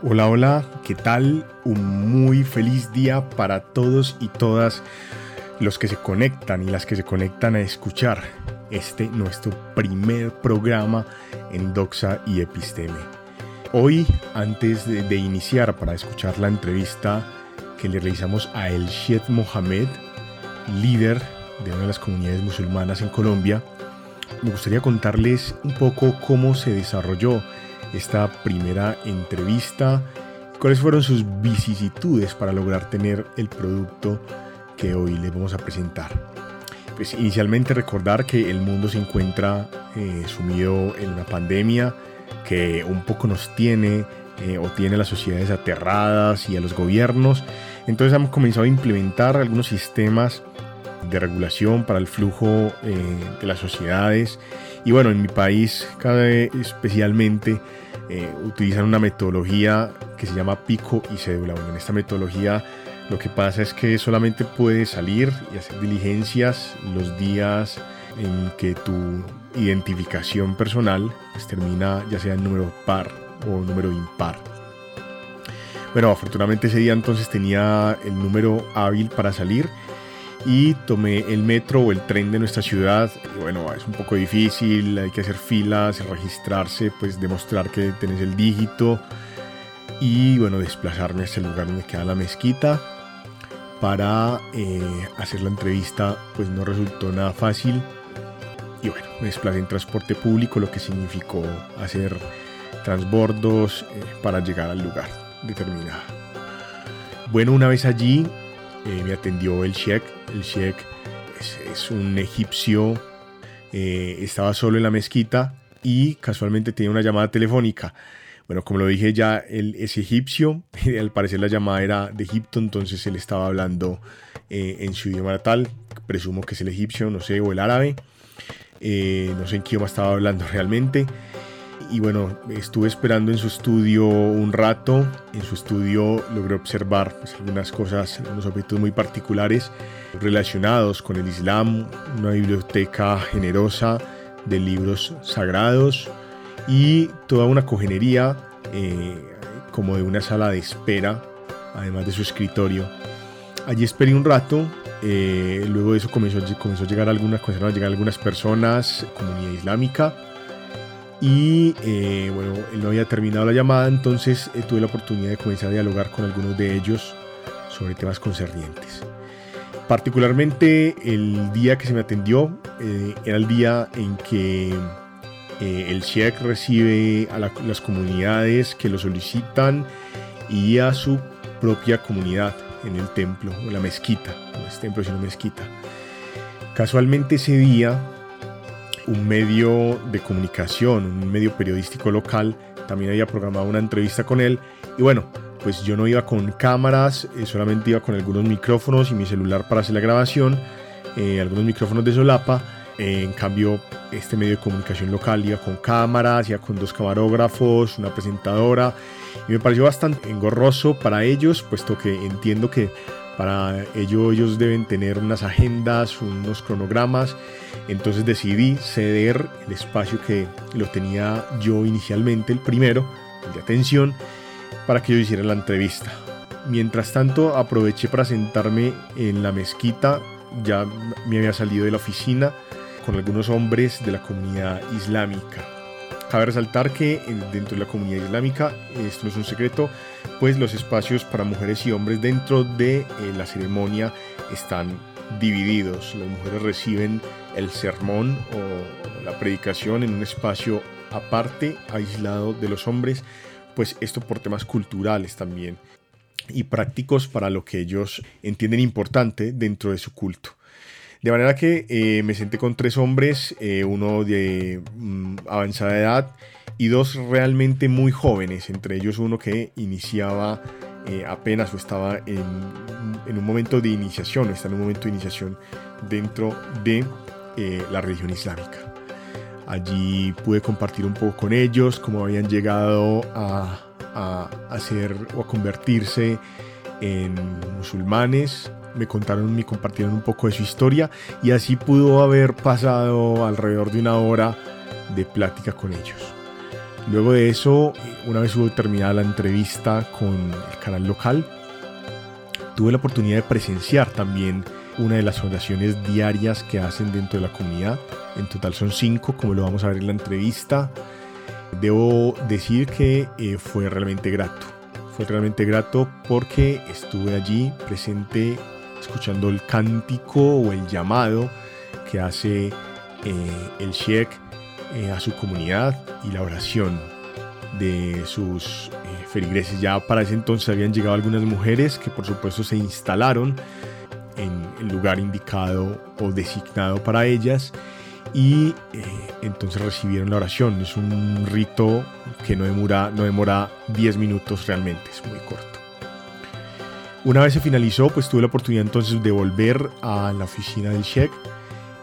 Hola, hola, ¿qué tal? Un muy feliz día para todos y todas los que se conectan y las que se conectan a escuchar este nuestro primer programa en Doxa y Episteme. Hoy, antes de, iniciar para escuchar la entrevista que le realizamos a El Sheikh Mohamed, líder de una de las comunidades musulmanas en Colombia, me gustaría contarles un poco cómo se desarrolló esta primera entrevista, cuáles fueron sus vicisitudes para lograr tener el producto que hoy les vamos a presentar. Pues inicialmente recordar que el mundo se encuentra eh, sumido en una pandemia que un poco nos tiene eh, o tiene las sociedades aterradas y a los gobiernos. Entonces hemos comenzado a implementar algunos sistemas de regulación para el flujo eh, de las sociedades. Y bueno, en mi país cada especialmente eh, utilizan una metodología que se llama pico y cédula. en esta metodología lo que pasa es que solamente puedes salir y hacer diligencias los días en que tu identificación personal pues, termina ya sea en número par o número impar. Bueno, afortunadamente ese día entonces tenía el número hábil para salir y tomé el metro o el tren de nuestra ciudad. Y bueno, es un poco difícil, hay que hacer filas, registrarse, pues demostrar que tenés el dígito y bueno, desplazarme hasta el lugar donde queda la mezquita para eh, hacer la entrevista, pues no resultó nada fácil. Y bueno, me desplacé en transporte público, lo que significó hacer transbordos eh, para llegar al lugar determinado. Bueno, una vez allí eh, me atendió el sheikh. El sheikh es, un egipcio, eh, estaba solo en la mezquita y casualmente tenía una llamada telefónica. Bueno, como lo dije ya, él es egipcio, al parecer la llamada era de Egipto, entonces él estaba hablando eh, en su idioma natal, presumo que es el egipcio, no sé, o el árabe, no sé en qué idioma estaba hablando realmente y bueno, estuve esperando en su estudio un rato. En su estudio logré observar pues, algunas cosas, algunos objetos muy particulares relacionados con el Islam, una biblioteca generosa de libros sagrados y toda una cogenería eh, como de una sala de espera, además de su escritorio. Allí esperé un rato, eh, luego de eso comenzó, comenzó a llegar algunas, comenzaron a llegar algunas personas, comunidad islámica, y eh, bueno, él no había terminado la llamada, entonces eh, tuve la oportunidad de comenzar a dialogar con algunos de ellos sobre temas concernientes. Particularmente el día que se me atendió eh, era el día en que el Sheikh recibe a las comunidades que lo solicitan y a su propia comunidad en el templo o la mezquita, no es templo sino mezquita. Casualmente ese día un medio de comunicación, un medio periodístico local, también había programado una entrevista con él. Y bueno, pues yo no iba con cámaras, eh, solamente iba con algunos micrófonos y mi celular para hacer la grabación, eh, algunos micrófonos de solapa. Eh, en cambio, este medio de comunicación local iba con cámaras, iba con dos camarógrafos, una presentadora. Y me pareció bastante engorroso para ellos, puesto que entiendo que para ello ellos deben tener unas agendas, unos cronogramas. Entonces decidí ceder el espacio que lo tenía yo inicialmente, el primero, el de atención, para que yo hiciera la entrevista. Mientras tanto aproveché para sentarme en la mezquita, ya me había salido de la oficina con algunos hombres de la comunidad islámica. Cabe resaltar que dentro de la comunidad islámica, esto no es un secreto, pues los espacios para mujeres y hombres dentro de eh, la ceremonia están divididos. Las mujeres reciben el sermón o la predicación en un espacio aparte, aislado de los hombres, pues esto por temas culturales también y prácticos para lo que ellos entienden importante dentro de su culto. De manera que eh, me senté con tres hombres, eh, uno de mm, avanzada edad y dos realmente muy jóvenes, entre ellos uno que iniciaba eh, apenas o estaba en, un momento de iniciación, está en un momento de iniciación dentro de la religión islámica. Allí pude compartir un poco con ellos cómo habían llegado a, a hacer o a convertirse en musulmanes, me contaron, me compartieron un poco de su historia y así pudo haber pasado alrededor de una hora de plática con ellos. Luego de eso, una vez terminada la entrevista con el canal local, tuve la oportunidad de presenciar también una de las oraciones diarias que hacen dentro de la comunidad. En total son cinco, como lo vamos a ver en la entrevista. Debo decir que eh, fue realmente grato. Fue realmente grato porque estuve allí presente escuchando el cántico o el llamado que hace eh, el Sheikh eh, a su comunidad y la oración de sus feligreses. Ya para ese entonces habían llegado algunas mujeres que por supuesto se instalaron en el lugar indicado o designado para ellas y eh, entonces recibieron la oración. Es un rito que no demora, no demora 10 minutos realmente, es muy corto. Una vez se finalizó, pues tuve la oportunidad entonces de volver a la oficina del Sheikh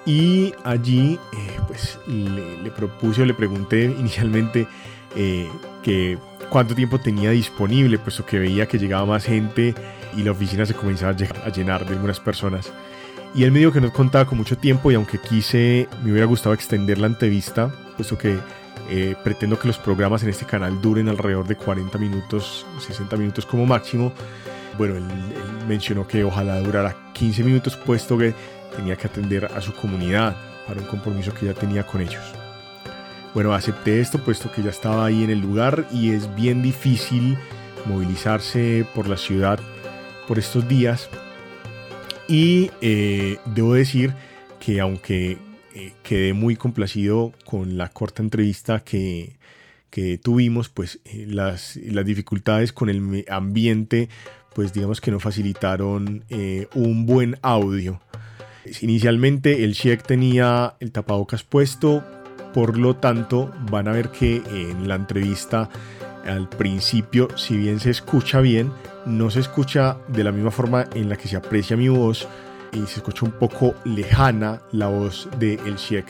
y allí eh, pues le, propuse o le pregunté inicialmente eh, que cuánto tiempo tenía disponible, puesto que veía que llegaba más gente y la oficina se comenzaba a llenar de algunas personas. Y él me dijo que no contaba con mucho tiempo y aunque quise, me hubiera gustado extender la entrevista, puesto que eh, pretendo que los programas en este canal duren alrededor de 40 minutos, 60 minutos como máximo. Bueno, él, mencionó que ojalá durara 15 minutos, puesto que tenía que atender a su comunidad para un compromiso que ya tenía con ellos. Bueno, acepté esto puesto que ya estaba ahí en el lugar y es bien difícil movilizarse por la ciudad por estos días. Y eh, debo decir que aunque eh, quedé muy complacido con la corta entrevista que, que tuvimos, pues eh, las, las, dificultades con el ambiente, pues digamos que no facilitaron un buen audio. Inicialmente el Sheik tenía el tapabocas puesto, por lo tanto van a ver que en la entrevista al principio, si bien se escucha bien, no se escucha de la misma forma en la que se aprecia mi voz y se escucha un poco lejana la voz de El Sheik.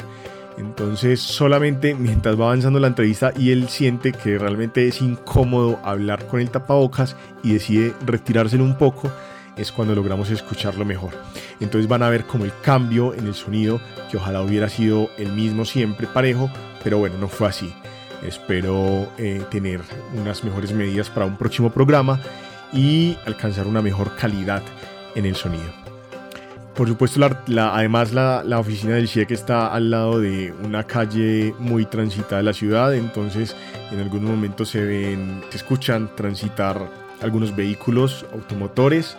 Entonces solamente mientras va avanzando la entrevista y él siente que realmente es incómodo hablar con el tapabocas y decide retirárselo un poco, es cuando logramos escucharlo mejor. Entonces van a ver como el cambio en el sonido, que ojalá hubiera sido el mismo siempre parejo, pero bueno, no fue así. Espero eh, tener unas mejores medidas para un próximo programa y alcanzar una mejor calidad en el sonido. Por supuesto, además la, la, oficina del CIEC está al lado de una calle muy transitada de la ciudad, entonces en algunos momentos se ven, se escuchan transitar algunos vehículos automotores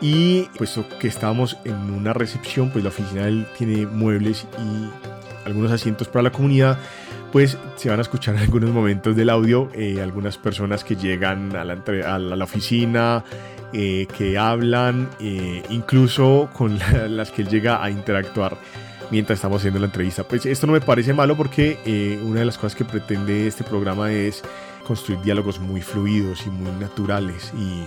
y puesto que estábamos en una recepción, pues la oficina tiene muebles y algunos asientos para la comunidad, pues se van a escuchar en algunos momentos del audio eh, algunas personas que llegan a la, a la oficina, eh, que hablan, eh, incluso con las que él llega a interactuar mientras estamos haciendo la entrevista. Pues esto no me parece malo porque una de las cosas que pretende este programa es construir diálogos muy fluidos y muy naturales y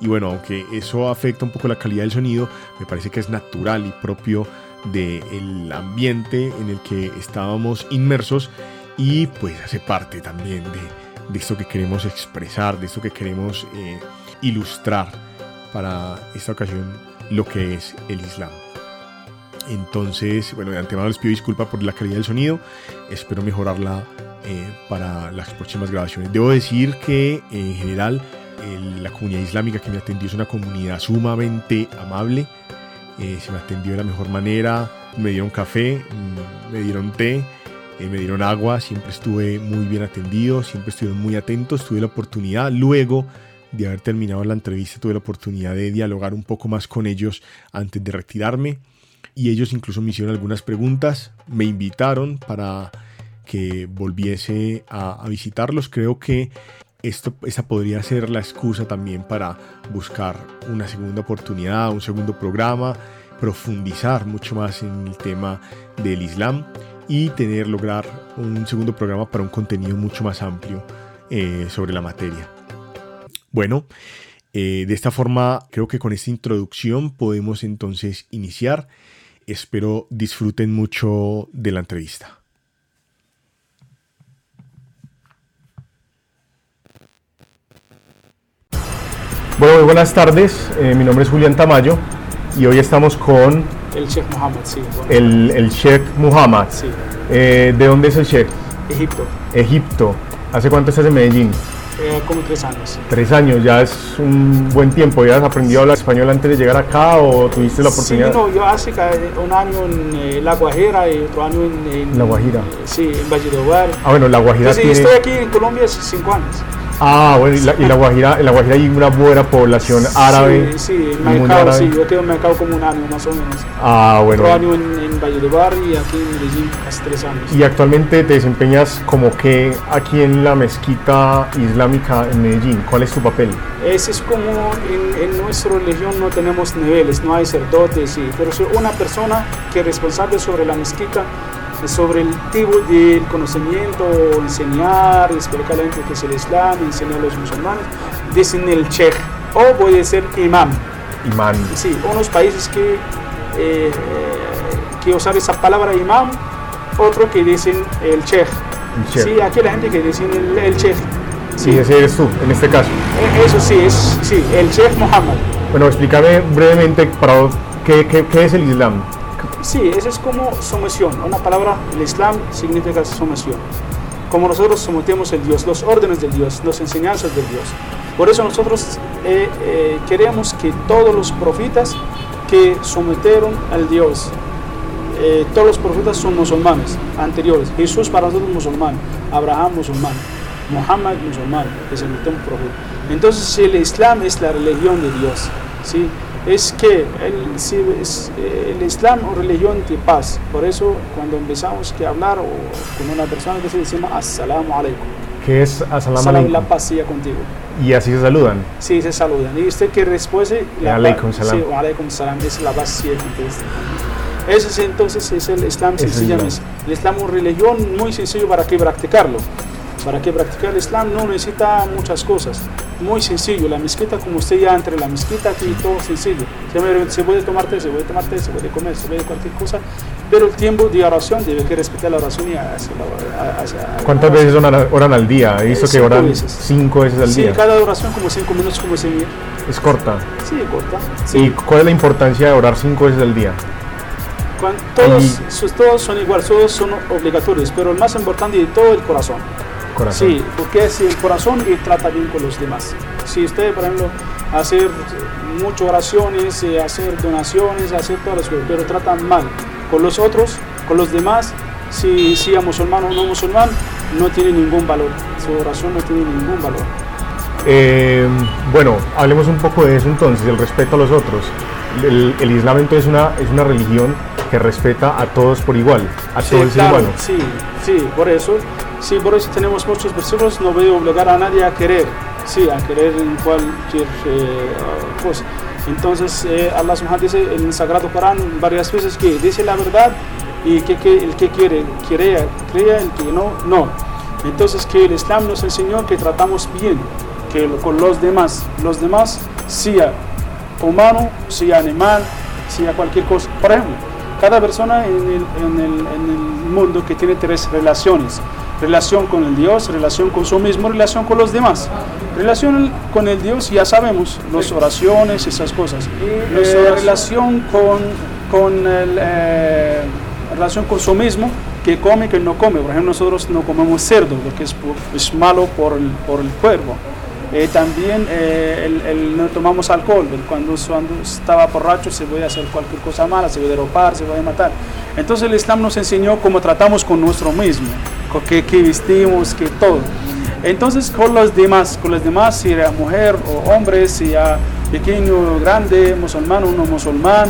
y bueno, aunque eso afecta un poco la calidad del sonido, me parece que es natural y propio del ambiente en el que estábamos inmersos y pues hace parte también de, esto que queremos expresar, de esto que queremos eh, ilustrar para esta ocasión lo que es el Islam. Entonces, bueno, de antemano les pido disculpas por la calidad del sonido, espero mejorarla eh, para las próximas grabaciones. Debo decir que en general la comunidad islámica que me atendió es una comunidad sumamente amable. Eh, se me atendió de la mejor manera. Me dieron café, mm, me dieron té, eh, me dieron agua. Siempre estuve muy bien atendido, siempre estuve muy atento. Tuve la oportunidad, luego de haber terminado la entrevista, tuve la oportunidad de dialogar un poco más con ellos antes de retirarme. Y ellos incluso me hicieron algunas preguntas, me invitaron para que volviese a, visitarlos. Creo que esto, esa podría ser la excusa también para buscar una segunda oportunidad, un segundo programa, profundizar mucho más en el tema del Islam y tener, lograr un segundo programa para un contenido mucho más amplio eh, sobre la materia. Bueno, eh, de esta forma creo que con esta introducción podemos entonces iniciar. Espero disfruten mucho de la entrevista. Bueno, muy buenas tardes. Eh, mi nombre es Julián Tamayo y hoy estamos con... El Sheikh Muhammad, sí. El, el Sheikh Muhammad. Sí. Eh, ¿De dónde es el Sheikh? Egipto. Egipto. ¿Hace cuánto estás en Medellín? Eh, como tres años. Tres años, ya es un buen tiempo. ¿Ya has aprendido a hablar español antes de llegar acá o tuviste la oportunidad? Sí, no, yo hace un año en eh, La Guajira y otro año en, La Guajira. sí, en Valledupar. Ah, bueno, La Guajira sí, estoy aquí en Colombia hace cinco años. Ah, bueno, y la, y la, Guajira, en la Guajira hay una buena población árabe. Sí, sí, en Mercado, sí, yo tengo en Mercado como un año más o menos. Ah, bueno. Otro año en, en Valledupar y aquí en Medellín hace tres años. ¿Y actualmente te desempeñas como que aquí en la mezquita islámica en Medellín? ¿Cuál es tu papel? Ese es como en, en nuestra religión no tenemos niveles, no hay sacerdotes, sí, pero soy una persona que es responsable sobre la mezquita sobre el tipo del conocimiento, enseñar, explicar a la gente que es el Islam, enseñar a los musulmanes, dicen el Sheikh o puede ser imam. Imam. Sí, unos países que, eh, que usan esa palabra imam, otro que dicen el Sheikh. Sí, aquí la gente que dice el, el Sheikh. Sí, ese eres tú, en este caso. E, eso sí, es sí, el Sheikh Muhammad. Bueno, explícame brevemente para qué, qué, qué es el Islam. Sí, eso es como sumisión. Una palabra, el Islam significa sumisión. Como nosotros sometemos el Dios, los órdenes del Dios, las enseñanzas del Dios. Por eso nosotros eh, eh, queremos que todos los profetas que sometieron al Dios, eh, todos los profetas son musulmanes anteriores. Jesús para nosotros musulmán, Abraham musulmán, Muhammad musulmán, es el último profeta. Entonces el Islam es la religión de Dios. ¿sí? Es que el, es, eh, el Islam o religión de paz. Por eso cuando empezamos que hablar o con una persona que se decimos Assalamu alaikum. ¿Qué es Assalamu alaikum? La paz sea contigo. ¿Y así se saludan? Sí, se saludan. Y usted que responde, la alaikum salam. Sí, alaikum salam, es la paz sea contigo. Ese es, entonces es el Islam sencillamente. El Islam es una religión muy sencillo para que practicarlo. Para que practicar el Islam no necesita muchas cosas. Muy sencillo. La mezquita, como usted ya entre la mezquita, aquí todo sencillo. Se puede tomar té, se puede tomar té, se puede comer, se puede cualquier cosa. Pero el tiempo de oración debe que respetar la oración y hacia, hacia ¿Cuántas veces oran al día? Visto que oran veces. cinco veces al día. Sí, cada oración como cinco minutos, como se Es corta. Sí, corta. ¿Y cuál es la importancia de orar cinco veces al día? todos, todos son iguales, todos son obligatorios, pero el más importante de todo el corazón. Sí, porque si el corazón y trata bien con los demás. Si usted, por ejemplo, hacer muchas oraciones, eh, hacer donaciones, hacer todas las cosas, pero tratan mal con los otros, con los demás, si sea musulmán o no musulmán, no tiene ningún valor. Su oración no tiene ningún valor. Eh, bueno, hablemos un poco de eso entonces, el respeto a los otros. El, el Islam entonces es una, es una religión que respeta a todos por igual, a sí, todos claro, Sí, sí, por eso Sí, por eso tenemos muchos versículos, no voy a obligar a nadie a querer, sí, a querer en cualquier cosa. Entonces, eh, Allah subhanahu dice en el Sagrado Corán varias veces que dice la verdad y que, el que quiere, crea, crea, el que no, no. Entonces, que el Islam nos enseñó que tratamos bien que con los demás, los demás, sea humano, sea animal, sea cualquier cosa. Por ejemplo, cada persona en el mundo que tiene tres relaciones, relación con el Dios, relación con su mismo, relación con los demás. Relación con el Dios ya sabemos, las oraciones, esas cosas. Eh, relación con, con el, eh, relación con su mismo, que come, que no come. Por ejemplo, nosotros no comemos cerdo, porque es, es malo por el, por el cuerpo. Eh, también el, no tomamos alcohol, cuando, cuando estaba borracho se puede hacer cualquier cosa mala, se puede ropar, se puede matar. Entonces el Islam nos enseñó cómo tratamos con nuestro mismo que, que vestimos, que todo. Entonces con los demás, con los demás, si era mujer o hombre, si era pequeño grande, musulmán o no musulmán,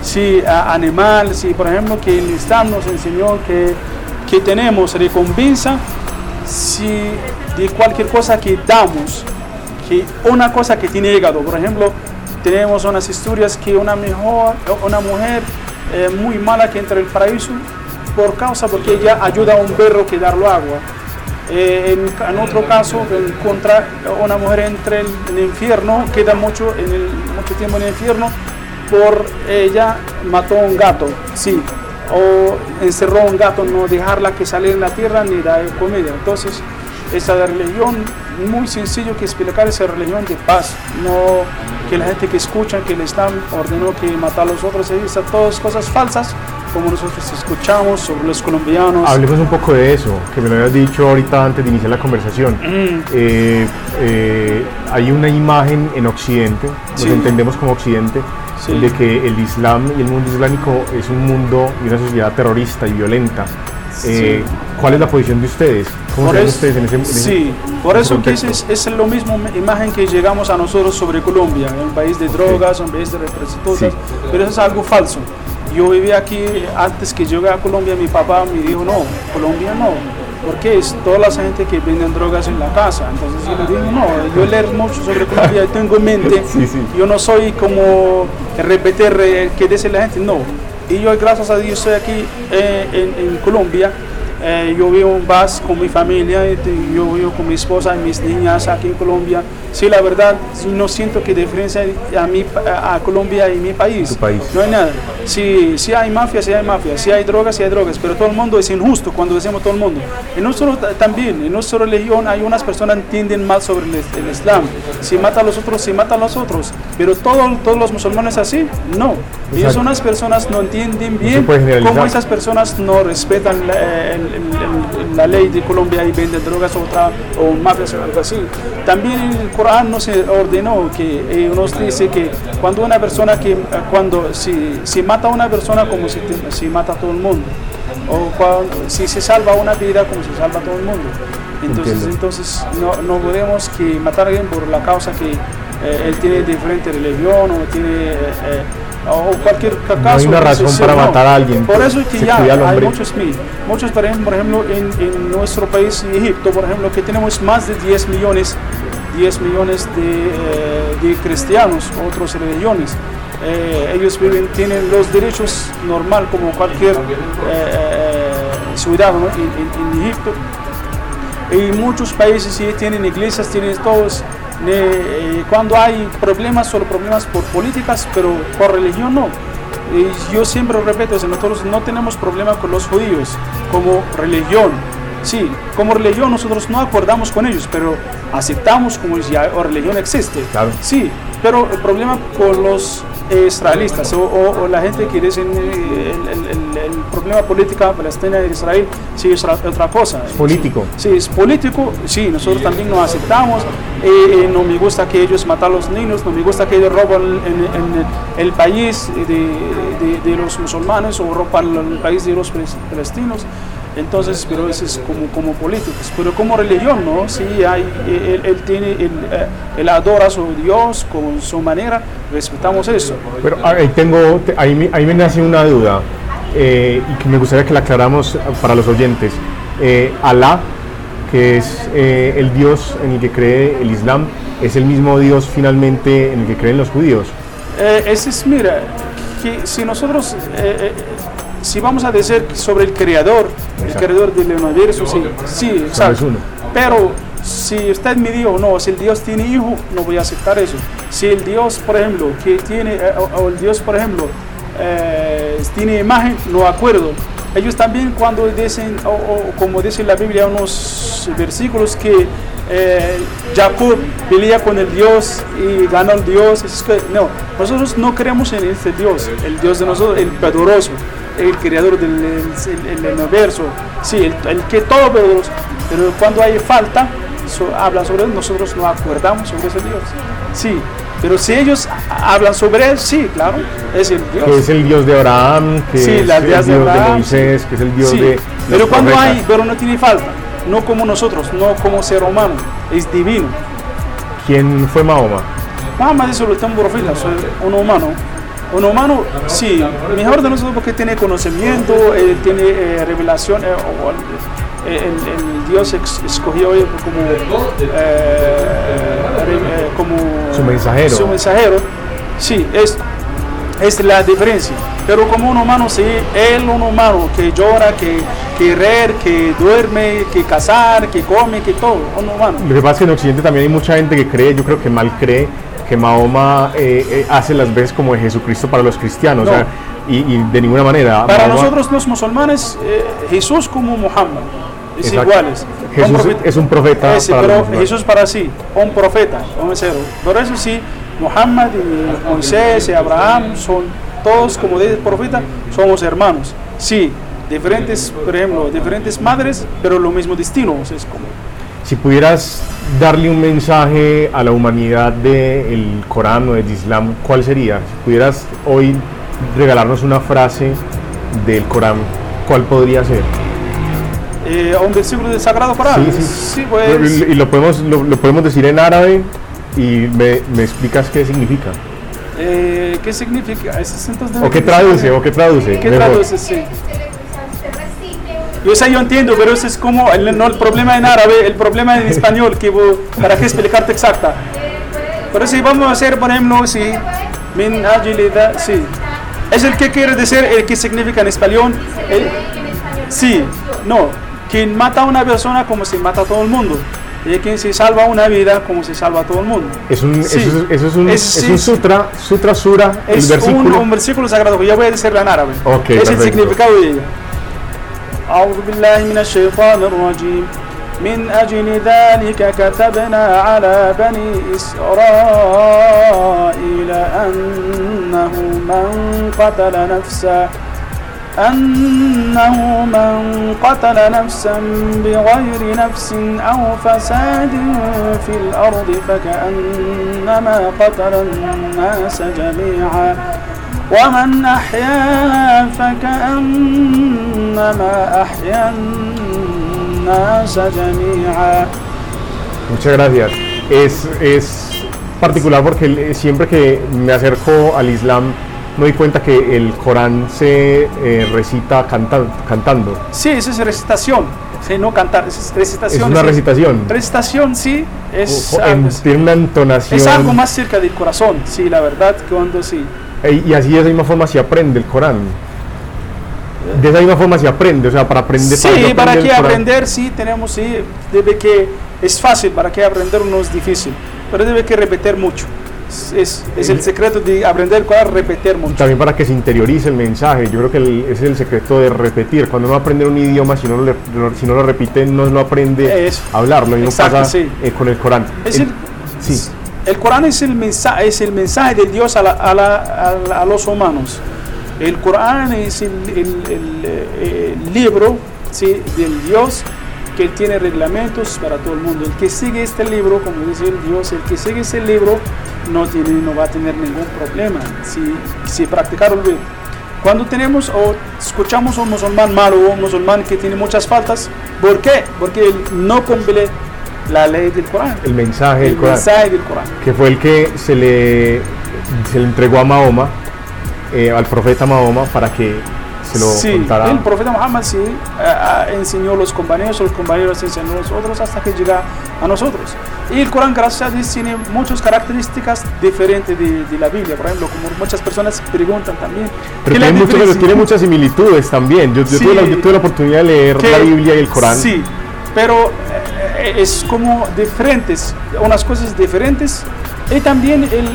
si animal, si por ejemplo que el Islam nos enseñó que, que tenemos recompensa si de cualquier cosa que damos, que una cosa que tiene hígado, por ejemplo, tenemos unas historias que una, mejor, una mujer eh, muy mala que entra el paraíso por causa porque ella ayuda a un perro que darlo agua. Eh, en, otro caso, contra una mujer entre el, el, infierno, queda mucho, en mucho tiempo en el infierno, por ella mató a un gato, sí, o encerró a un gato, no dejarla que saliera en la tierra ni dar comida. Entonces, esa religión, muy sencillo que explicar esa religión de paz, no que la gente que escucha que el Islam ordenó que matar a los otros, esas todas cosas falsas, como nosotros escuchamos sobre los colombianos. Hablemos un poco de eso, que me lo habías dicho ahorita antes de iniciar la conversación. Mm. Eh, eh, hay una imagen en Occidente, nos entendemos como Occidente, de que el Islam y el mundo islámico es un mundo y una sociedad terrorista y violenta. Eh, ¿Cuál es la posición de ustedes? ¿Cómo por ustedes en ese, Sí, por eso que es, es lo mismo imagen que llegamos a nosotros sobre Colombia, un país de drogas, un país de prostitutas, pero eso es algo falso. Yo vivía aquí antes que llegué a Colombia, mi papá me dijo, no, Colombia no, porque es toda la gente que venden drogas en la casa. Entonces yo le digo, no, yo leo mucho sobre Colombia, tengo en mente, yo no soy como repetir que dice la gente, no. Y yo gracias a Dios estoy aquí eh, en, en Colombia eh, yo vivo en paz con mi familia, yo vivo con mi esposa y mis niñas aquí en Colombia. Sí, la verdad, no siento que diferencia a, mi, a Colombia y mi país. país. No hay nada. Si, si hay mafia, si hay mafia. Si hay drogas, si hay drogas. Pero todo el mundo es injusto cuando decimos todo el mundo. En nuestro, también, en nuestra religión hay unas personas que entienden mal sobre el, Islam. Si mata a los otros, si mata a los otros. Pero todo, todos los musulmanes así, no. Ellos son unas personas no entienden bien cómo esas personas no respetan el, la ley de Colombia y vende drogas otra, o mafias o algo así. También el Corán nos ordenó que eh, nos dice que cuando una persona que cuando si, si mata a una persona como si, si mata a todo el mundo o cuando, si se salva una vida como se salva a todo el mundo. Entonces, entonces no, no podemos que matar a alguien por la causa que eh, él tiene diferente religión o tiene eh, o cualquier caso. No hay una razón para matar a alguien. Por eso es que ya hay muchos, muchos por ejemplo, en, en, nuestro país, Egipto, por ejemplo, que tenemos más de 10 millones, 10 millones de, eh, de cristianos, otras religiones. Eh, ellos viven, tienen los derechos normal como cualquier eh, ciudadano en, en, Egipto. Y muchos países sí tienen iglesias, tienen todos eh, cuando hay problemas, solo problemas por políticas, pero por religión no. yo siempre repito, nosotros no tenemos problema con los judíos como religión. Sí, como religión nosotros no acordamos con ellos, pero aceptamos como ya la religión existe. Claro. Sí, pero el problema con los israelistas o, la gente que dice eh, el, problema político palestina de Israel sí es otra cosa. Es político. Sí, es político, sí, nosotros también no aceptamos, eh, eh, no me gusta que ellos matan a los niños, no me gusta que ellos roban en, el país de, de, los musulmanes o roban el país de los palestinos. Entonces, pero eso es como, como políticos, pero como religión, ¿no? Sí, hay, él, tiene, él, él, adora a su Dios con su manera, respetamos eso. Pero ahí, tengo, ahí, ahí me nace una duda eh, y que me gustaría que la aclaramos para los oyentes. Eh, Alá, que es eh, el Dios en el que cree el Islam, es el mismo Dios finalmente en el que creen los judíos. ese es, mira, que si nosotros si vamos a decir sobre el creador, el creador del universo, sí, sí, exacto. Pero si usted me dijo, no, si el Dios tiene hijo, no voy a aceptar eso. Si el Dios, por ejemplo, que tiene, eh, o, el Dios, por ejemplo, eh, tiene imagen, no acuerdo. Ellos también cuando dicen, o, como dice la Biblia, unos versículos que eh, Jacob pelea con el Dios y gana el Dios. Es que, no, nosotros no creemos en este Dios, el Dios de nosotros, el poderoso el creador del universo, sí, el, que todo poderoso, pero cuando hay falta, hablan sobre él, nosotros no acordamos sobre ese Dios. Sí, pero si ellos hablan sobre él, sí, claro, es el Dios. Que es el Dios de Abraham, que es el Dios de, Moisés, que es el Dios de... Pero cuando hay, pero no tiene falta, no como nosotros, no como ser humano, es divino. ¿Quién fue Mahoma? Mahoma es solo un profeta, un humano un humano, sí, mejor de nosotros porque tiene conocimiento, eh, tiene eh, revelación, eh, el, Dios escogió como, como su mensajero. Su mensajero, sí, es, es la diferencia. Pero como un humano, sí, él un humano que llora, que, que reír, que duerme, que cazar, que come, que todo, un humano. Lo que pasa es que en Occidente también hay mucha gente que cree, yo creo que mal cree, que Mahoma eh, eh, hace las veces como de Jesucristo para los cristianos. y, de ninguna manera. Para nosotros los musulmanes, eh, Jesús como Muhammad. Es iguales. Jesús es un profeta. pero Jesús para sí, un profeta, un mesero. Por eso sí, Muhammad y Moisés y Abraham son todos, como dice el profeta, somos hermanos. Sí, diferentes, por ejemplo, diferentes madres, pero lo mismo destino. O sea, es como, Si pudieras darle un mensaje a la humanidad del Corán o del Islam, ¿cuál sería? Si pudieras hoy regalarnos una frase del Corán, ¿cuál podría ser? eh, un versículo del Sagrado Corán. Sí, sí. pues. Y lo podemos, lo, lo podemos decir en árabe y me, me explicas qué significa. eh, ¿Qué significa? ¿O qué traduce? ¿O qué traduce? ¿Qué Mejor. traduce? Sí. Yo sé, yo entiendo, pero eso es como el, no el problema en árabe, el problema en español, que vos- para qué explicarte exacta. Pero si vamos a hacer, por ejemplo, si min agilidad, sí. Es el que quiere decir, el que significa en español. el- sí, no. Quien mata a una persona como si mata a todo el mundo. Y quien se salva una vida como se salva a todo el mundo. Es un, Sí. eso, es, eso es un, Es- es un sí. sutra, sutra sura, Es el versículo. un, un versículo sagrado que yo voy a decirlo en árabe. Ok, es el perfecto. significado de ello. أعوذ بالله من الشيطان الرجيم. من أجل ذلك كتبنا على بني إسرائيل أنه من قتل نفسا أنه من قتل نفسا بغير نفس أو فساد في الأرض فكأنما قتل الناس جميعا. ومن أحياها فكأنما أحيا الناس جميعا Muchas gracias. Es, es particular porque el- siempre que me acerco al Islam me doy cuenta que el Corán se eh, recita canta- cantando. Sí, eso es recitación. Sí, no cantar, eso es recitación. Es una sí. recitación. Recitación, sí, es, O- o- algo, en- tiene una entonación. es algo más cerca del corazón, sí, la verdad, que cuando sí. Y así de esa misma forma se aprende el Corán. De esa misma forma se aprende, o sea, para aprender. Sí, para aprender qué aprender, sí, tenemos, sí, debe que, es fácil, para qué aprender no es difícil, pero debe que repetir mucho. Es, es, es el secreto de aprender el Corán, repetir mucho. También para que se interiorice el mensaje. Yo creo que el- ese es el secreto de repetir. Cuando uno aprende un idioma, si no lo, si no lo repite, no lo aprende Eso. a hablarlo. Y no Exacto, pasa sí. eh, con el Corán. Es El- el, sí. El Corán es el mensaje, es el mensaje de Dios a, los humanos. El Corán es eh, el libro ¿sí? del Dios que tiene reglamentos para todo el mundo. El que sigue este libro, como dice el Dios, el que sigue ese libro no, tiene, no va a tener ningún problema si, si. Cuando tenemos o escuchamos a un musulmán malo o un musulmán que tiene muchas faltas, ¿por qué? Porque él no cumple la ley del Corán El mensaje del el Corán. mensaje del Corán. que fue el que se le, se le entregó a Mahoma, eh, al profeta Mahoma, para que se lo sí, contara. el profeta Muhammad sí ah, enseñó a los compañeros, los compañeros enseñó a nosotros hasta que llega a nosotros. Y el Corán, gracias a Dios, tiene muchas características diferentes de, de la Biblia. Por ejemplo, como muchas personas preguntan también. pero ¿qué la tiene, mucho- pero tiene muchas similitudes también. Yo, yo Sí. tuve, la, yo tuve la oportunidad de leer que- la Biblia y el Corán. Sí, pero eh, es como diferentes, unas cosas diferentes. Y también el,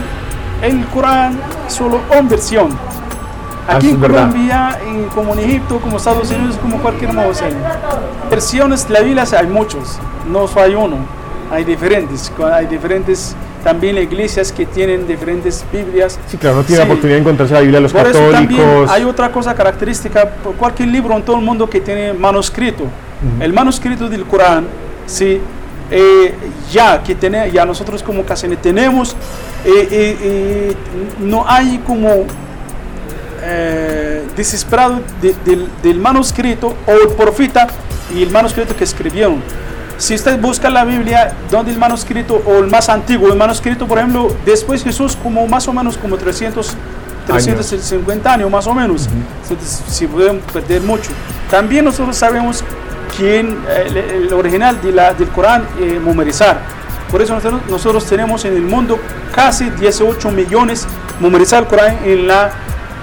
el Corán solo una versión. Ah, Aquí en. Colombia, y como en Egipto, como Estados Unidos, como cualquier modo. o sea, versiones de la Biblia hay muchos, no solo hay uno, hay diferentes. Hay diferentes también iglesias que tienen diferentes Biblias. Sí, claro, no tiene Sí. la oportunidad de encontrarse la Biblia de los Por eso también católicos. hay otra cosa característica, por cualquier libro en todo el mundo que tiene manuscrito. El manuscrito del Corán, sí, eh, ya que tiene, ya nosotros como casi tenemos, eh, eh, eh, no hay como desesperado de- del, del manuscrito o el profeta y el manuscrito que escribieron. Si usted busca la Biblia, donde el manuscrito o el más antiguo, el manuscrito, por ejemplo, después Jesús, como más o menos como 300, 350 años más o menos, entonces si pueden perder mucho. También nosotros sabemos quién, eh, el, el original de la, del Corán, eh, memorizar. Por eso nosotros, nosotros tenemos en el mundo casi 18 millones memorizar el Corán en la,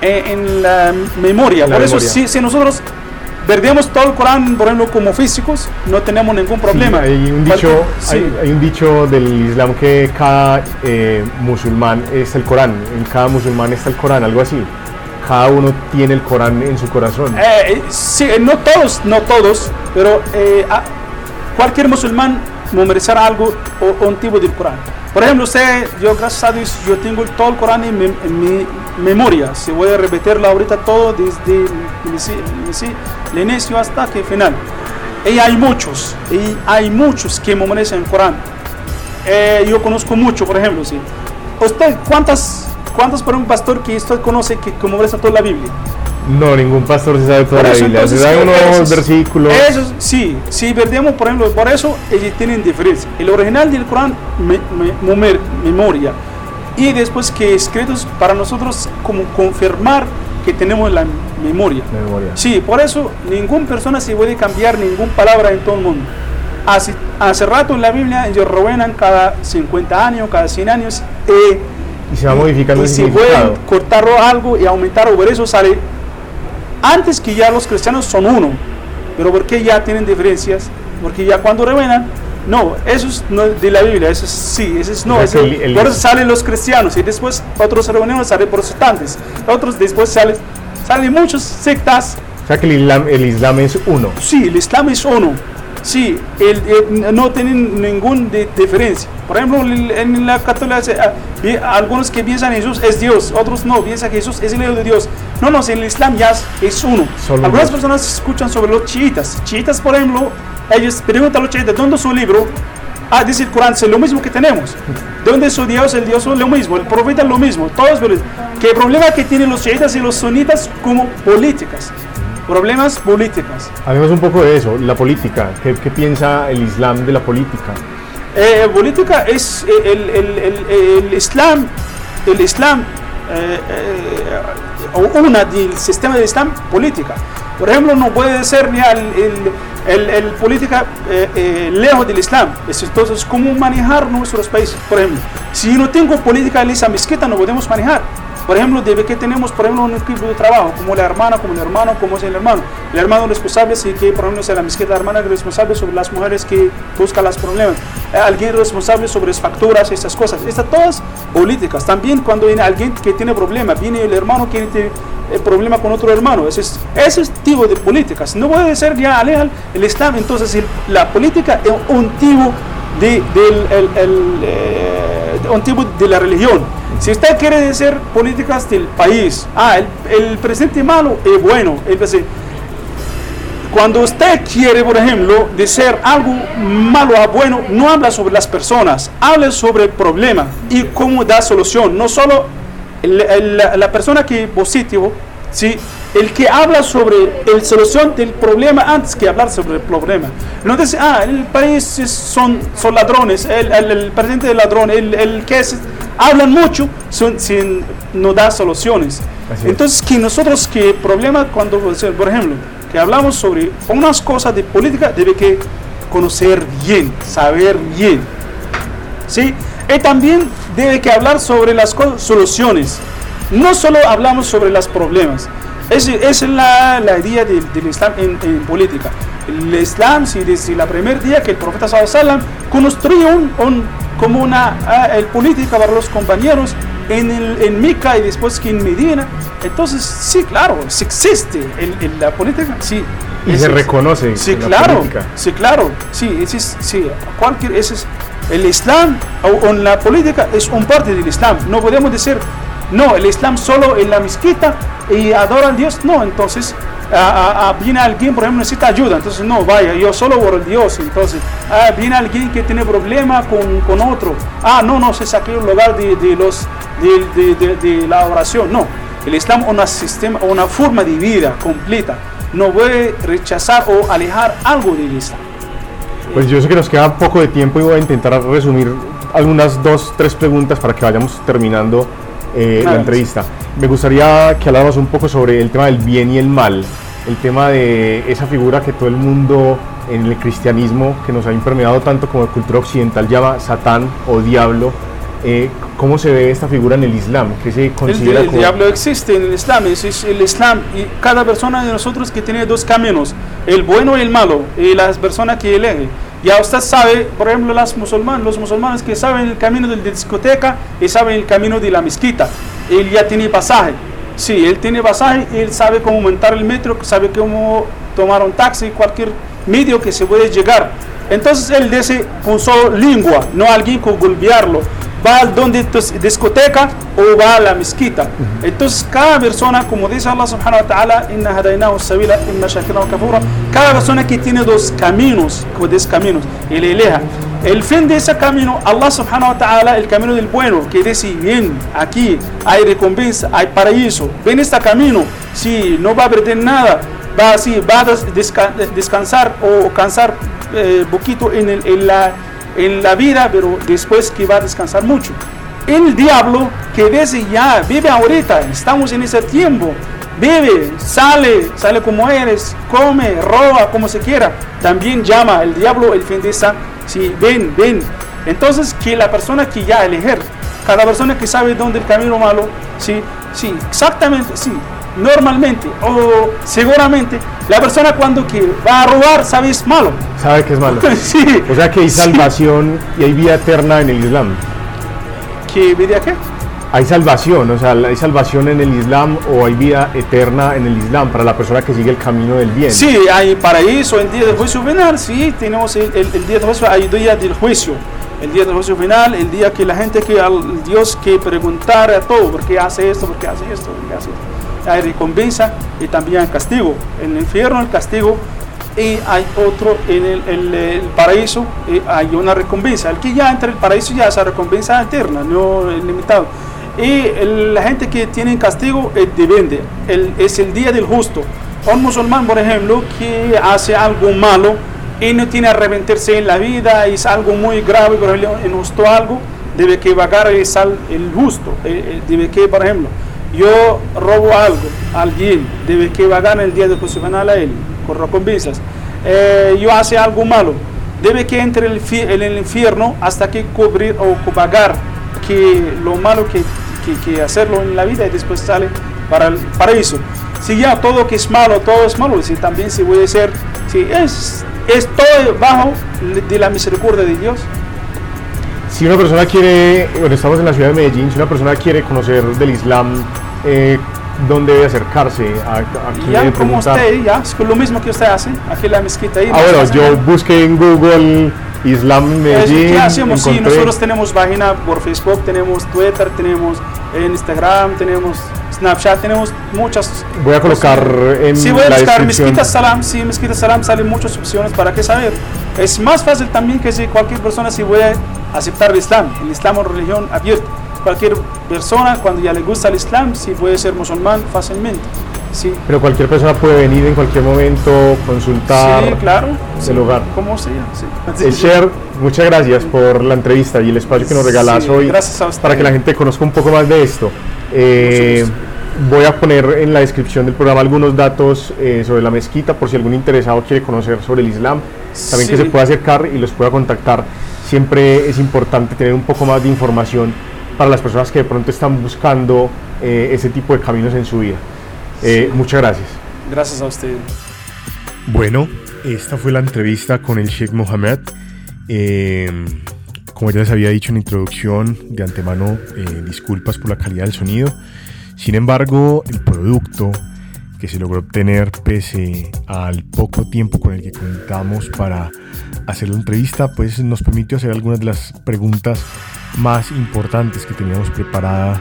eh, en la memoria. La Por eso memoria. si, si nosotros perdemos todo el Corán, por ejemplo, como físicos, no tenemos ningún problema. Sí, hay, un dicho, sí. hay, hay un dicho del Islam que cada eh, musulmán es el Corán, en cada musulmán está el Corán, algo así. Cada uno tiene el Corán en su corazón. Eh, eh, sí, eh, no todos, no todos, pero eh, a- cualquier musulmán memorizará algo o, un tipo del Corán. Por ejemplo, usted, yo gracias a Dios, yo tengo todo el Corán en mi, memoria. Si voy a repetirlo ahorita todo desde el inicio hasta que final. Y hay muchos, y hay muchos que memorizan el Corán. Yo conozco mucho, por ejemplo, ¿sí? ¿Usted cuántas, cuántos por un pastor que usted conoce que, que memoriza toda la Biblia? No, ningún pastor se sabe toda la Biblia. se da unos versículos. Eso, sí, si perdemos, por ejemplo, por eso ellos tienen diferencia. El original del Corán, me, memoria. Y después que escritos para nosotros como confirmar que tenemos la memoria. memoria. Sí, por eso ninguna persona se puede cambiar ninguna palabra en todo el mundo. Hace, hace rato en la Biblia ellos roban cada 50 años, cada 100 años. Eh, y se va modificando y, el si pueden cortar algo y aumentar o por eso sale antes que ya los cristianos son uno, pero porque ya tienen diferencias, porque ya cuando revenan, no, eso es no de la Biblia, eso es sí, eso es no, eso, por eso salen los cristianos y después otros reuniones salen protestantes, otros después salen, salen muchas sectas. O sea que el Islam, el Islam es uno. Sí, el Islam es uno. Sí, el, no tienen ninguna diferencia. Por ejemplo, en la católica, ah, algunos que piensan Jesús es Dios, otros no, piensan que Jesús es el Hijo de Dios. No, no, en el Islam ya es uno. Algunas personas escuchan sobre los chiitas. Chiitas, por ejemplo, ellos preguntan a los chiitas, ¿dónde es su libro? Ah, dice el Corán, es lo mismo que tenemos. ¿Dónde su Dios? El Dios es lo mismo, el profeta es lo mismo, todos ¿Qué problema que tienen los chiitas y los sunitas como políticas? Problemas políticos. Hablemos un poco de eso, la política. ¿Qué, qué piensa el Islam de la política? Eh, política es eh, el, el, el, Islam, el Islam, eh, eh, una del sistema de Islam política. Por ejemplo, no puede ser ni el, el, política lejos del Islam. Entonces, ¿cómo manejar nuestros países? Por ejemplo, si no tengo política en esa mezquita, no podemos manejar. Por ejemplo, debe que tenemos, por ejemplo, un equipo de trabajo, como la hermana, como el hermano, como es el hermano. El hermano responsable, sí que, por ejemplo, es la mezquita, la hermana responsable sobre las mujeres que buscan los problemas. Eh, alguien responsable sobre las facturas, estas cosas. Estas todas políticas. También cuando viene alguien que tiene problemas, viene el hermano que tiene el problema con otro hermano. Ese es, ese tipo de políticas. No puede ser ya alejan el Islam. Entonces, la política es un tipo de, del, eh, un tipo de la religión. Si usted quiere decir políticas del país, ah, el, presidente malo es bueno. cuando usted quiere, por ejemplo, decir algo malo a bueno, no habla sobre las personas, habla sobre el problema y cómo da solución. No solo la persona que es positivo, ¿sí? el que habla sobre la solución del problema antes que hablar sobre el problema. No dice, ah, el país son, son ladrones, el, el, presidente de ladrón, el, el que es, hablan mucho son, sin no dar soluciones. Entonces, que nosotros, que problema cuando, por ejemplo, que hablamos sobre unas cosas de política, debe que conocer bien, saber bien. ¿Sí? Y también debe que hablar sobre las soluciones. No solo hablamos sobre los problemas. Esa es la, la idea del, Islam en, política. El Islam, si desde la primer día que el profeta Sallallahu construyó un, un, como una ah, el política para los compañeros en, el, en Mica y después que en Medina. Entonces, sí, claro, sí existe el, la política, sí. Y se reconoce. Sí, claro, política. sí, claro, sí, es, sí, cualquier, ese es, el Islam o, o, la política es un parte del Islam. No podemos decir no, el Islam solo en la mezquita y adoran a Dios. No, entonces viene alguien, por ejemplo, necesita ayuda. Entonces, no, vaya, yo solo por Dios. Entonces, viene alguien que tiene problema con, con, otro. Ah, no, no, se saque el lugar de, de los, de, de, de, la oración. No, el Islam es una, sistema, una forma de vida completa. No puede rechazar o alejar algo del Islam. Pues yo sé que nos queda poco de tiempo y voy a intentar resumir algunas dos, tres preguntas para que vayamos terminando eh, la entrevista. Me gustaría que habláramos un poco sobre el tema del bien y el mal, el tema de esa figura que todo el mundo en el cristianismo, que nos ha impermeado tanto como la cultura occidental, llama Satán o diablo. Eh, ¿Cómo se ve esta figura en el Islam? ¿Qué se considera el, diablo existe en el Islam, es, el Islam y cada persona de nosotros que tiene dos caminos, el bueno y el malo, y las personas que elige. Ya usted sabe, por ejemplo, las musulmanes, los musulmanes que saben el camino de la discoteca y saben el camino de la mezquita. Él ya tiene pasaje. Sí, él tiene pasaje, él sabe cómo montar el metro, sabe cómo tomar un taxi, cualquier medio que se puede llegar. Entonces él dice con su lengua, no alguien con golpearlo. Va al donde discoteca o va a la mezquita. Entonces cada persona, como dice Allah subhanahu wa ta'ala, cada persona que tiene dos caminos, dos caminos, eleja. El fin de ese camino, Allah subhanahu wa ta'ala, el camino del bueno, que dice, bien, aquí hay recompensa, hay paraíso, ven este camino, si no va a perder nada, va va a descansar o cansar un eh, poquito en, en, la, en la vida, pero después que va a descansar mucho. El diablo que dice ya, vive ahorita, estamos en ese tiempo, vive, sale, sale como eres, come, roba, como se quiera. También llama el diablo el fin de esa Sí, ven, ven. Entonces, que la persona que ya elegir, cada persona que sabe dónde el camino malo, sí, sí, exactamente, sí, normalmente o seguramente, la persona cuando que va a robar sabe es malo. Sabe que es malo. sí. O sea que hay salvación y hay vida eterna en el Islam. ¿Qué vida qué? hay salvación, o sea, hay salvación en el Islam o hay vida eterna en el Islam para la persona que sigue el camino del bien. Sí, hay paraíso, el día del juicio final, sí, tenemos el, día del juicio, hay día del juicio, el día del juicio final, el día que la gente que al Dios que preguntar a todo, ¿por qué hace esto? ¿Por qué hace esto? ¿Por qué hace esto? Hay recompensa y también castigo. En el infierno el castigo y hay otro en el, paraíso, hay una recompensa. El que ya entra en el paraíso ya esa recompensa eterna, no limitado. Y la gente que tiene castigo es depende, el, es el día del justo. Un musulmán, por ejemplo, que hace algo malo y no tiene arrepentirse en la vida, es algo muy grave, por ejemplo, injusto algo, debe que pagar el, el justo. Eh, eh, debe que, por ejemplo, yo robo algo a alguien, debe que pagar el día juicio penal a él, con recompensas. Eh, yo hace algo malo, debe que entre en el, infierno hasta que cubrir o pagar que lo malo que que, hacerlo en la vida y después sale para el paraíso. Si ya todo que es malo, todo es malo, si también se puede ser, si es, es todo bajo de la misericordia de Dios. Si una persona quiere, bueno, estamos en la ciudad de Medellín, si una persona quiere conocer del Islam, eh, ¿dónde debe acercarse? ¿A, a ya, como usted, ya, es lo mismo que usted hace, aquí en la mezquita. Ahí, ah, bueno, yo busqué en Google Islam Medellín. ¿Qué hacemos? Sí, nosotros tenemos página por Facebook, tenemos Twitter, tenemos Instagram, tenemos Snapchat, tenemos muchas. Voy a colocar en sí, voy a buscar Mezquita Salam, sí, Mezquita Salam salen muchas opciones para que saber. Es más fácil también que si cualquier persona si puede aceptar el Islam. El Islam es religión abierta. Cualquier persona cuando ya le gusta el Islam, sí puede ser musulmán fácilmente. Sí. Pero cualquier persona puede venir en cualquier momento, consultar sí, claro, el hogar. Como sea, sí. El share, muchas gracias por la entrevista y el espacio que nos regalas hoy para que la gente conozca un poco más de esto. Eh, voy a poner en la descripción del programa algunos datos eh, sobre la mezquita por si algún interesado quiere conocer sobre el Islam, también que se pueda acercar y los pueda contactar. Siempre es importante tener un poco más de información para las personas que de pronto están buscando eh, ese tipo de caminos en su vida. Eh, muchas gracias. Gracias a usted. Bueno, esta fue la entrevista con el Sheikh Mohammed. Eh, como ya les había dicho en introducción, de antemano, eh, disculpas por la calidad del sonido. Sin embargo, el producto que se logró obtener pese al poco tiempo con el que contamos para hacer la entrevista, pues nos permitió hacer algunas de las preguntas más importantes que teníamos preparada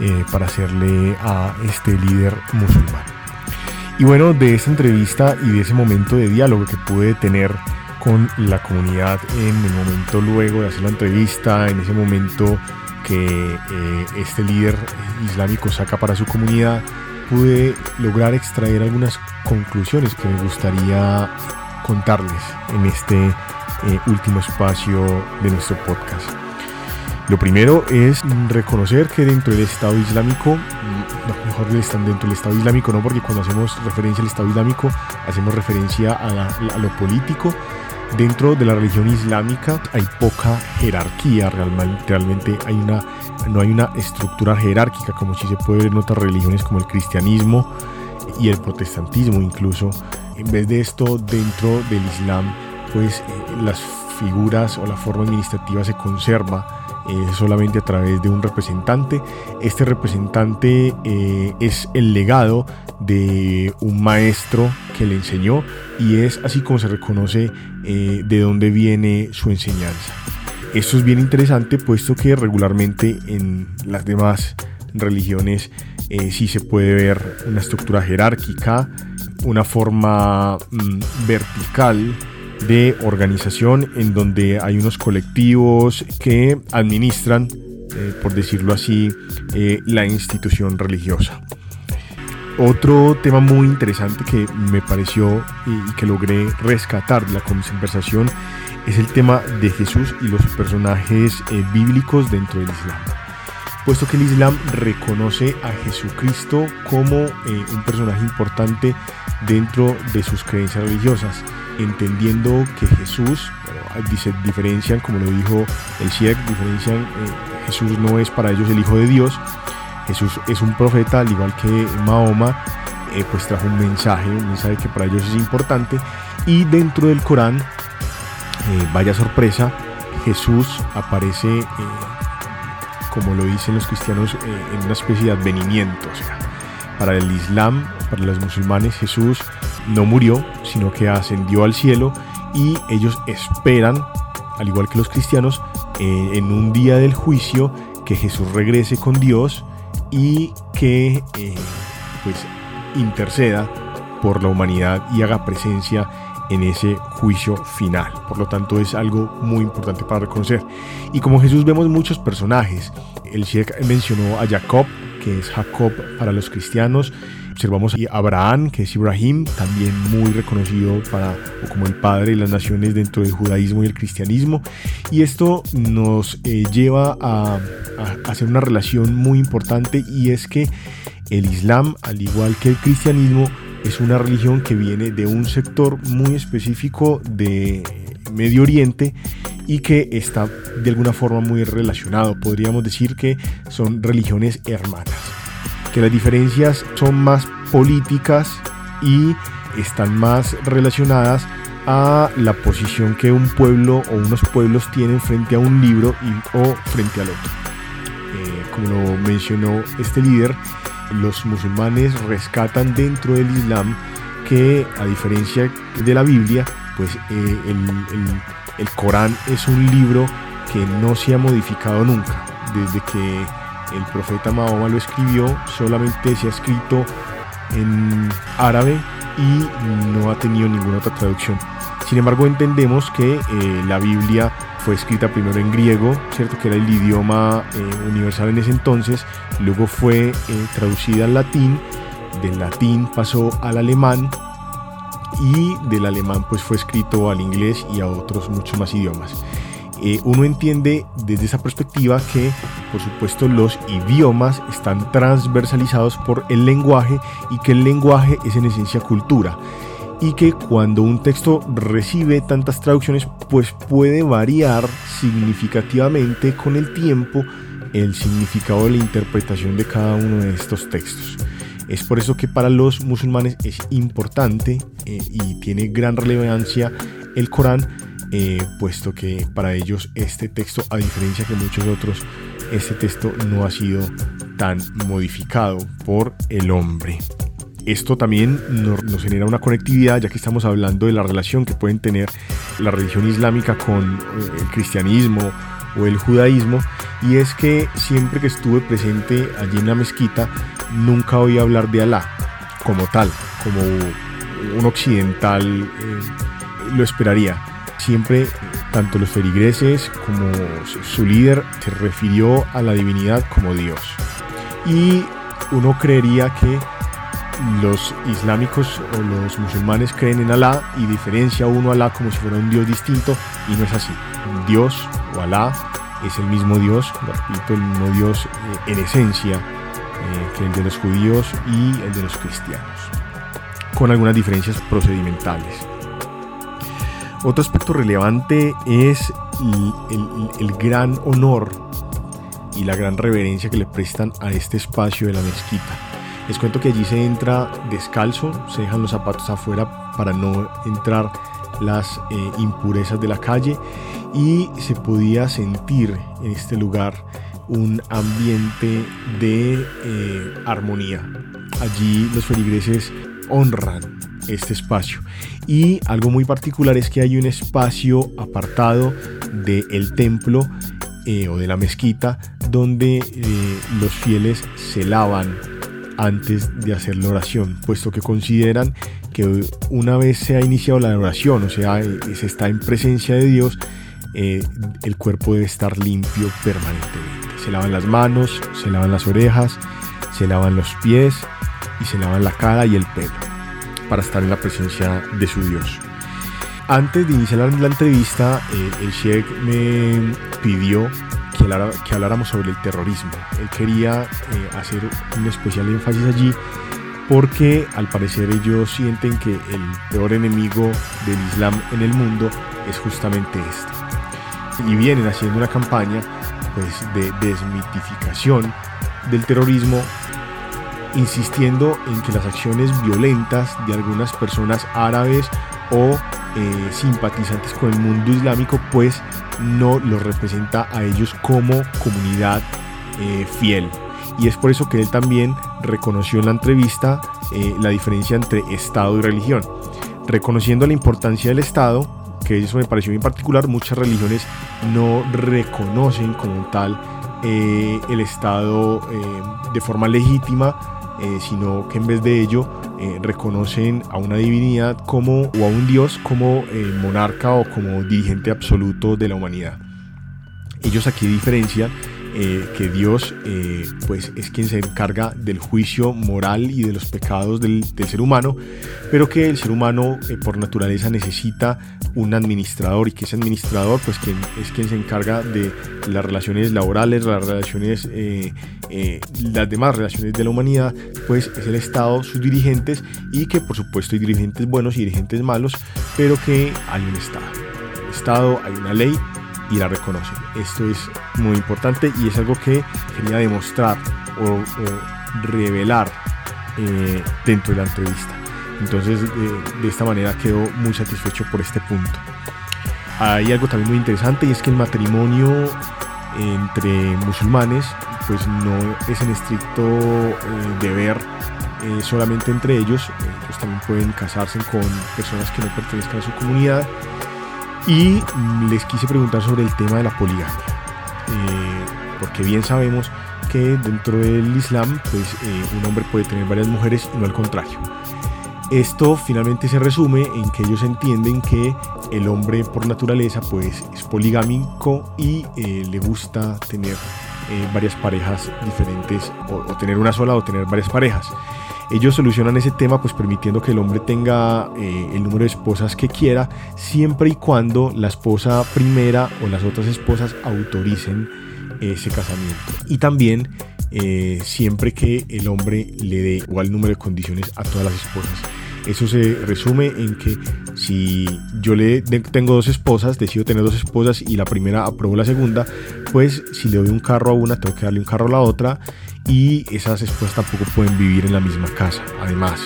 eh, para hacerle a este líder musulmán. Y bueno, de esta entrevista y de ese momento de diálogo que pude tener con la comunidad en el momento luego de hacer la entrevista, en ese momento que eh, este líder islámico saca para su comunidad, pude lograr extraer algunas conclusiones que me gustaría contarles en este eh, último espacio de nuestro podcast. Lo primero es reconocer que dentro del Estado Islámico, no, mejor dentro del Estado Islámico no, porque cuando hacemos referencia al Estado Islámico hacemos referencia a, lo político. Dentro de la religión islámica hay poca jerarquía, realmente, no hay una estructura jerárquica como si se puede ver en otras religiones como el cristianismo y el protestantismo incluso. En vez de esto, dentro del Islam, pues eh, las figuras o la forma administrativa se conserva eh, solamente a través de un representante. Este representante eh, es el legado de un maestro que le enseñó y es así como se reconoce eh, de dónde viene su enseñanza. Esto es bien interesante puesto que regularmente en las demás religiones sí se puede ver una estructura jerárquica, una forma mm, vertical de organización en donde hay unos colectivos que administran, eh, por decirlo así, eh, la institución religiosa. Otro tema muy interesante que me pareció y que logré rescatar de la conversación es el tema de Jesús y los personajes eh, bíblicos dentro del Islam. Puesto que el Islam reconoce a Jesucristo como un personaje importante dentro de sus creencias religiosas, entendiendo que Jesús, se diferencian, como lo dijo el Sheikh, diferencian, eh, Jesús no es para ellos el Hijo de Dios, Jesús es un profeta, al igual que Mahoma, pues trajo un mensaje, un mensaje que para ellos es importante, y dentro del Corán eh, vaya sorpresa, Jesús aparece, eh, como lo dicen los cristianos, eh, en una especie de advenimiento. para el Islam, para los musulmanes, Jesús no murió, sino que ascendió al cielo y ellos esperan, al igual que los cristianos, en un día del juicio, que Jesús regrese con Dios y que pues interceda por la humanidad y haga presencia en ese juicio final. Por lo tanto, es algo muy importante para reconocer. Y como Jesús vemos muchos personajes. El Sheikh mencionó a Jacob, es Jacob para los cristianos. Observamos a Abraham, que es Ibrahim, también muy reconocido para, como el padre de las naciones dentro del judaísmo y el cristianismo. Y esto nos eh, lleva a hacer una relación muy importante y es que el Islam, al igual que el cristianismo, es una religión que viene de un sector muy específico de Medio Oriente y que está de alguna forma muy relacionado. Podríamos decir que son religiones hermanas, que las diferencias son más políticas y están más relacionadas a la posición que un pueblo o unos pueblos tienen frente a un libro y, o frente al otro. Eh, como lo mencionó este líder, los musulmanes rescatan dentro del Islam que a diferencia de la Biblia, pues eh, el, Corán es un libro que no se ha modificado nunca. Desde que el profeta Mahoma lo escribió, solamente se ha escrito en árabe y no ha tenido ninguna otra traducción. Sin embargo, entendemos que eh, la Biblia fue escrita primero en griego, ¿cierto? que era el idioma eh, universal en ese entonces, luego fue eh, traducida al latín, del latín pasó al alemán y del alemán pues fue escrito al inglés y a otros muchos más idiomas. Eh, uno entiende desde esa perspectiva que por supuesto los idiomas están transversalizados por el lenguaje y que el lenguaje es en esencia cultura y que cuando un texto recibe tantas traducciones pues puede variar significativamente con el tiempo el significado de la interpretación de cada uno de estos textos. Es por eso que para los musulmanes es importante eh, y tiene gran relevancia el Corán, eh, puesto que para ellos este texto, a diferencia que muchos otros, este texto no ha sido tan modificado por el hombre. Esto también nos, genera una conectividad, ya que estamos hablando de la relación que pueden tener la religión islámica con eh, el cristianismo o el judaísmo, y es que siempre que estuve presente allí en la mezquita, nunca oí hablar de Alá como tal, como un occidental eh, lo esperaría. Siempre, tanto los feligreses como su líder se refirió a la divinidad como Dios. Y uno creería que los islámicos o los musulmanes creen en Alá y diferencia uno a Alá como si fuera un Dios distinto y no es así. Dios Alá es el mismo Dios, repito, el mismo Dios eh, en esencia eh, que el de los judíos y el de los cristianos, con algunas diferencias procedimentales. Otro aspecto relevante es el gran honor y la gran reverencia que le prestan a este espacio de la mezquita les cuento que allí se entra descalzo, se dejan los zapatos afuera para no entrar las eh, impurezas de la calle y se podía sentir en este lugar un ambiente de eh, armonía. Allí los feligreses honran este espacio. Y algo muy particular es que hay un espacio apartado del templo eh, o de la mezquita donde los fieles se lavan antes de hacer la oración, puesto que consideran que una vez se ha iniciado la oración, o sea, eh, se está en presencia de Dios, el cuerpo debe estar limpio permanentemente. Se lavan las manos, se lavan las orejas, se lavan los pies y se lavan la cara y el pelo para estar en la presencia de su Dios. Antes de iniciar la, entrevista, eh, el Sheikh me pidió que, habláramos sobre el terrorismo. Él quería eh, hacer un especial énfasis allí porque al parecer ellos sienten que el peor enemigo del Islam en el mundo es justamente este. Y vienen haciendo una campaña pues, de desmitificación del terrorismo insistiendo en que las acciones violentas de algunas personas árabes o eh, simpatizantes con el mundo islámico pues no los representa a ellos como comunidad eh, fiel. Y es por eso que él también reconoció en la entrevista eh, la diferencia entre Estado y religión. Reconociendo la importancia del Estado, que eso me pareció en particular, muchas religiones no reconocen como tal el Estado de forma legítima eh, sino que en vez de ello eh, reconocen a una divinidad como o a un dios como eh, monarca o como dirigente absoluto de la humanidad. Ellos aquí diferencian eh, que Dios eh, pues es quien se encarga del juicio moral y de los pecados del, ser humano, pero que el ser humano eh, por naturaleza necesita un administrador y que ese administrador pues quien, es quien se encarga de las relaciones laborales, las relaciones, las demás relaciones de la humanidad, pues es el Estado, sus dirigentes y que por supuesto hay dirigentes buenos y dirigentes malos, pero que hay un Estado. Estado, hay una ley y la reconocen. Esto es muy importante y es algo que quería demostrar o, revelar eh, dentro de la entrevista. Entonces, de esta manera quedo muy satisfecho por este punto. Hay algo también muy interesante y es que el matrimonio entre musulmanes pues no es en estricto eh, deber eh, solamente entre ellos, ellos también pueden casarse con personas que no pertenezcan a su comunidad y les quise preguntar sobre el tema de la poligamia, eh, porque bien sabemos que dentro del Islam, pues eh, un hombre puede tener varias mujeres no al contrario. Esto finalmente se resume en que ellos entienden que el hombre por naturaleza pues es poligámico y eh, le gusta tener varias parejas diferentes o, tener una sola o tener varias parejas. Ellos solucionan ese tema pues permitiendo que el hombre tenga eh, el número de esposas que quiera, siempre y cuando la esposa primera o las otras esposas autoricen ese casamiento. Y también eh, siempre que el hombre le dé igual número de condiciones a todas las esposas. Eso se resume en que si yo le tengo dos esposas, decido tener dos esposas y la primera apruebo la segunda, pues si le doy un carro a una, tengo que darle un carro a la otra y esas esposas tampoco pueden vivir en la misma casa. Además,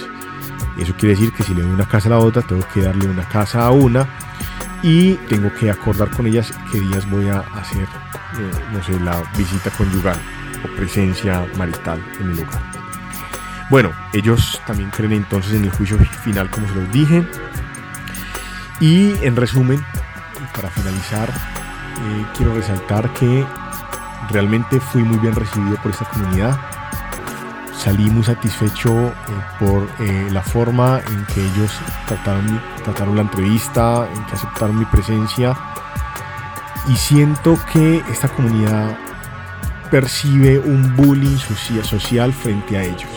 eso quiere decir que si le doy una casa a la otra, tengo que darle una casa a una y tengo que acordar con ellas qué días voy a hacer, eh, no sé, la visita conyugal o presencia marital en el lugar. Bueno, ellos también creen entonces en el juicio final, como se los dije. Y en resumen, para finalizar, eh, quiero resaltar que realmente fui muy bien recibido por esta comunidad. Salí muy satisfecho eh, por eh, la forma en que ellos trataron, trataron la entrevista, en que aceptaron mi presencia. Y siento que esta comunidad percibe un bullying social frente a ellos.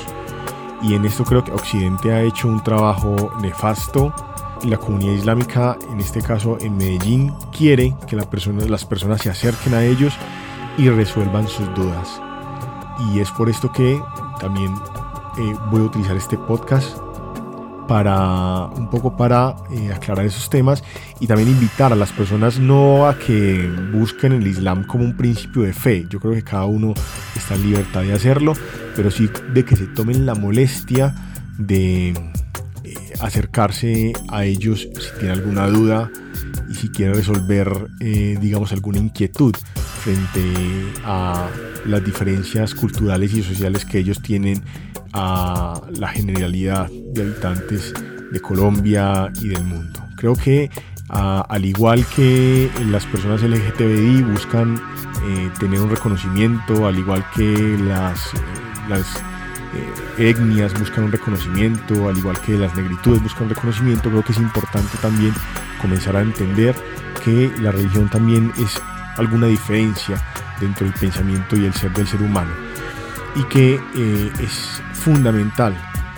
Y en esto creo que Occidente ha hecho un trabajo nefasto. La comunidad islámica, en este caso en Medellín, quiere que las personas se acerquen a ellos y resuelvan sus dudas. Y es por esto que también eh, voy a utilizar este podcast para un poco para eh, aclarar esos temas y también invitar a las personas no a que busquen el Islam como un principio de fe. Yo creo que cada uno está en libertad de hacerlo, pero sí de que se tomen la molestia de eh, acercarse a ellos si tienen alguna duda y si quieren resolver, digamos, alguna inquietud frente a las diferencias culturales y sociales que ellos tienen a la generalidad de habitantes de Colombia y del mundo. Creo que al igual que las personas LGTBI buscan eh, tener un reconocimiento, al igual que las, las eh, etnias buscan un reconocimiento, al igual que las negritudes buscan un reconocimiento, creo que es importante también comenzar a entender que la religión también es alguna diferencia dentro del pensamiento y el ser del ser humano y que eh, es fundamental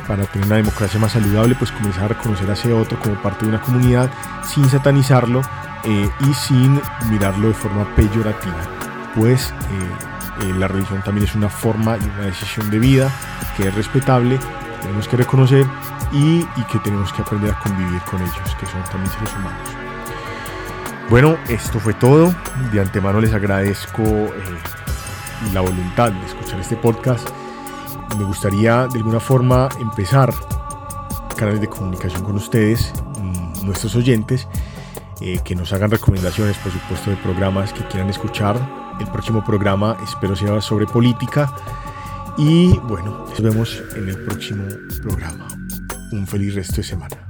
para tener una democracia más saludable, pues comenzar a reconocer a ese otro como parte de una comunidad sin satanizarlo eh, y sin mirarlo de forma peyorativa. Pues eh, la religión también es una forma y una decisión de vida que es respetable, tenemos que reconocer y, y que tenemos que aprender a convivir con ellos, que son también seres humanos. Bueno, esto fue todo. De antemano les agradezco la voluntad de escuchar este podcast me gustaría de alguna forma empezar canales de comunicación con ustedes, nuestros oyentes, eh, que nos hagan recomendaciones, por supuesto, de programas que quieran escuchar. El próximo programa espero sea sobre política. Y bueno, nos vemos en el próximo programa. Un feliz resto de semana.